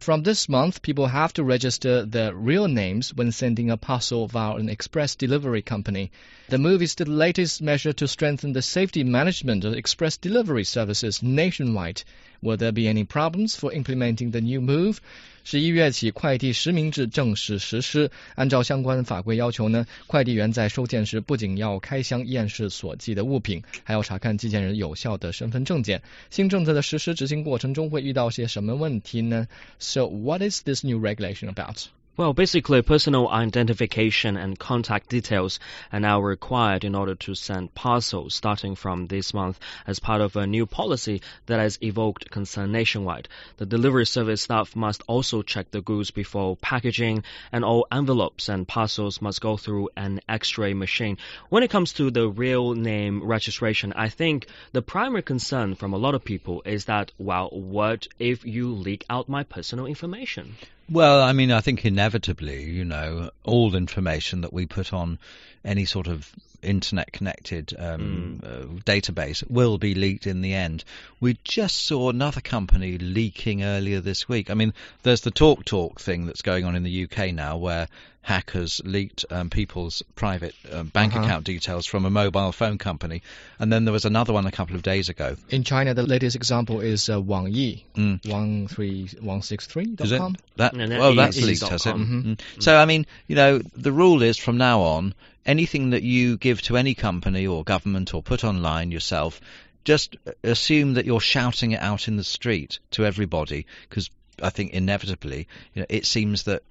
From this month, people have to register their real names when sending a parcel via an express delivery company. The move is the latest measure to strengthen the safety management of express delivery services nationwide. Will there be any problems for implementing the new move? 十一月起，快递实名制正式实施。按照相关法规要求呢，快递员在收件时不仅要开箱验视所寄的物品，还要查看寄件人有效的身份证件。新政策的实施执行过程中会遇到些什么问题呢？So what is this new regulation about? Well, basically, personal identification and contact details are now required in order to send parcels starting from this month as part of a new policy that has evoked concern nationwide. The delivery service staff must also check the goods before packaging, and all envelopes and parcels must go through an x-ray machine. When it comes to the real name registration, I think the primary concern from a lot of people is that, well, what if you leak out my personal information? Well, I mean, I think inevitably, you know, all information that we put on any sort of internet connected um, mm. uh, database will be leaked in the end. We just saw another company leaking earlier this week. I mean, there's the Talk Talk thing that's going on in the UK now where hackers leaked um, people's private uh, bank uh-huh. account details from a mobile phone company. And then there was another one a couple of days ago. In China, the latest example is uh, Wang Yi, mm. 13163.com. That, well, that's leaked, has it? Mm-hmm. Mm. So, I mean, you know, the rule is from now on, anything that you give to any company or government or put online yourself, just assume that you're shouting it out in the street to everybody because I think inevitably, you know, it seems that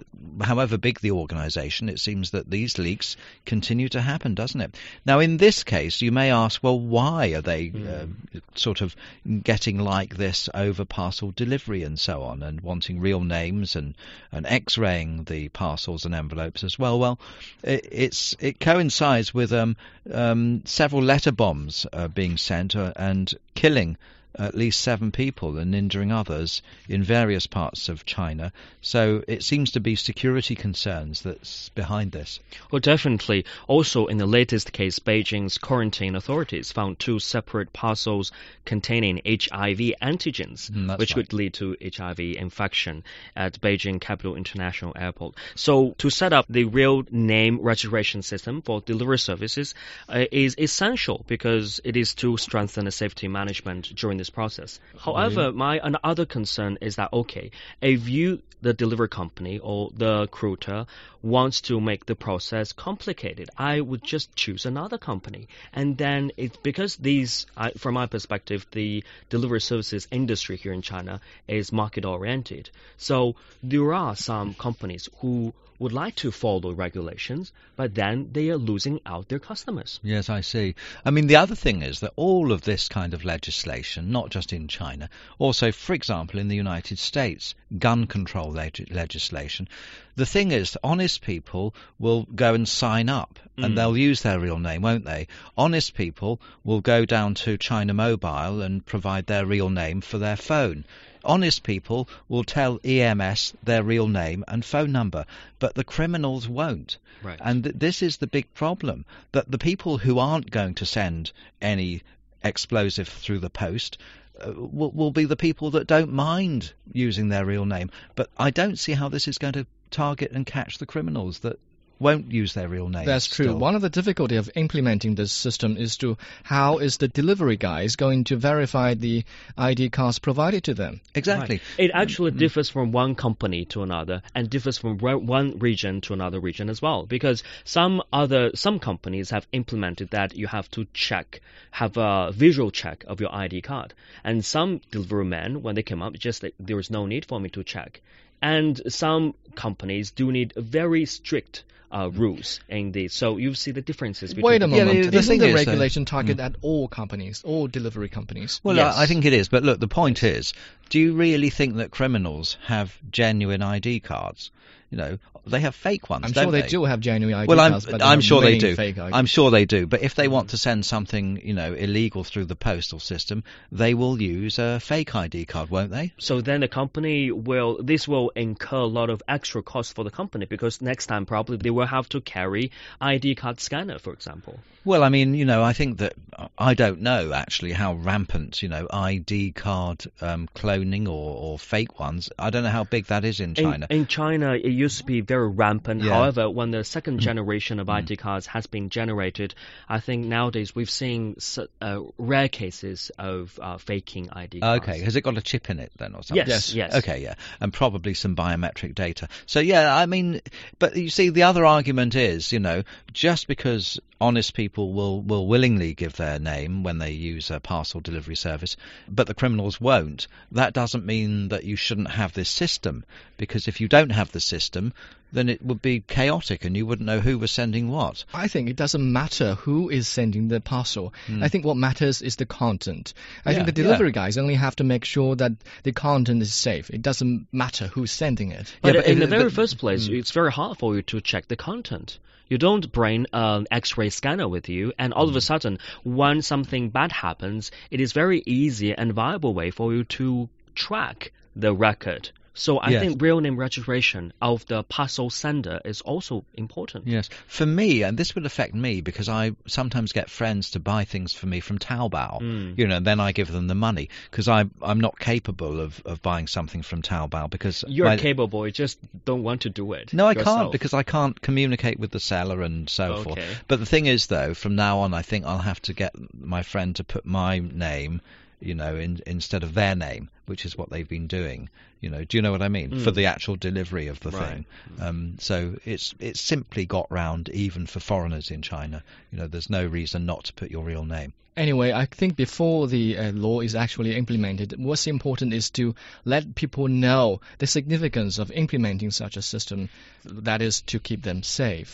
however big the organisation, it seems that these leaks continue to happen, doesn't it? Now, in this case, you may ask, well, why are they mm. uh, sort of getting like this over parcel delivery and so on, and wanting real names and and X-raying the parcels and envelopes as well? Well, it, it's it coincides with um, um, several letter bombs uh, being sent uh, and killing at least seven people and injuring others in various parts of China. So it seems to be security concerns that's behind this. Well, definitely. Also, in the latest case, Beijing's quarantine authorities found two separate parcels containing HIV antigens, mm, which right. could lead to HIV infection at Beijing Capital International Airport. So, to set up the real name registration system for delivery services uh, is essential because it is to strengthen the safety management during this process. Mm-hmm. However, my another concern is that okay, if you the delivery company or the recruiter wants to make the process complicated, I would just choose another company. And then it's because these, I, from my perspective, the delivery services industry here in China is market oriented. So there are some companies who would like to follow regulations, but then they are losing out their customers. Yes, I see. I mean, the other thing is that all of this kind of legislation, not just in China, also, for example, in the United States, gun control leg- legislation, the thing is, honest people will go and sign up and mm. they'll use their real name, won't they? Honest people will go down to China Mobile and provide their real name for their phone. Honest people will tell EMS their real name and phone number, but the criminals won't. Right. And th- this is the big problem that the people who aren't going to send any explosive through the post uh, will, will be the people that don't mind using their real name. But I don't see how this is going to target and catch the criminals that won't use their real name. That's true. Still. One of the difficulty of implementing this system is to how is the delivery guys going to verify the ID cards provided to them? Exactly. Right. It actually mm-hmm. differs from one company to another and differs from one region to another region as well because some other some companies have implemented that you have to check have a visual check of your ID card and some delivery men when they came up just like there is no need for me to check and some companies do need very strict uh, rules in this. So you see the differences. Between Wait a moment. Yeah, the, the Isn't the is, regulation target mm. at all companies, all delivery companies? Well, yes. I, I think it is. But look, the point is, do you really think that criminals have genuine ID cards? you know, they have fake ones. I'm sure they, they, do have genuine ID well, cards, I'm, I'm sure they do. Fake I'm sure they do. But if they want to send something, you know, illegal through the postal system, they will use a fake ID card, won't they? So then the company will. This will incur a lot of extra costs for the company because next time probably they will have to carry ID card scanner, for example. Well, I mean, you know, I think that I don't know actually how rampant, you know, ID card um, cloning or, or, fake ones. I don't know how big that is in China. In, in China, it used to be very rampant. Yeah. However, when the second mm. generation of mm. ID cards has been generated, I think nowadays we've seen uh, rare cases of uh, faking ID cards. Okay, has it got a chip in it then or something? Yes, yes. Okay, yeah, and probably some biometric data. So yeah, I mean, but you see, the other argument is, you know, just because honest people will, will willingly give their name when they use a parcel delivery service, but the criminals won't. That doesn't mean that you shouldn't have this system, because if you don't have the system, then it would be chaotic and you wouldn't know who was sending what. I think it doesn't matter who is sending the parcel. Mm. I think what matters is the content. I yeah, think the delivery yeah. guys only have to make sure that the content is safe. It doesn't matter who's sending it. But, yeah, but in the very first place, mm. it's very hard for you to check the content. You don't bring an X-ray scanner with you, and all of a mm. sudden, when something bad happens, it is very easy and viable way for you to track the record so I yes. think real name registration of the parcel sender is also important. Yes. For me, and this would affect me because I sometimes get friends to buy things for me from Taobao, mm. you know, and then I give them the money because I'm, I'm not capable of, of buying something from Taobao because... You're my, capable, you just don't want to do it. No, I yourself. can't because I can't communicate with the seller and so okay. forth. But the thing is, though, from now on, I think I'll have to get my friend to put my name you know, in, instead of their name, which is what they've been doing. You know, do you know what I mean? Mm. For the actual delivery of the right. thing. Um, so it's it's simply got round even for foreigners in China. You know, there's no reason not to put your real name. Anyway, I think before the uh, law is actually implemented, what's important is to let people know the significance of implementing such a system, that is to keep them safe.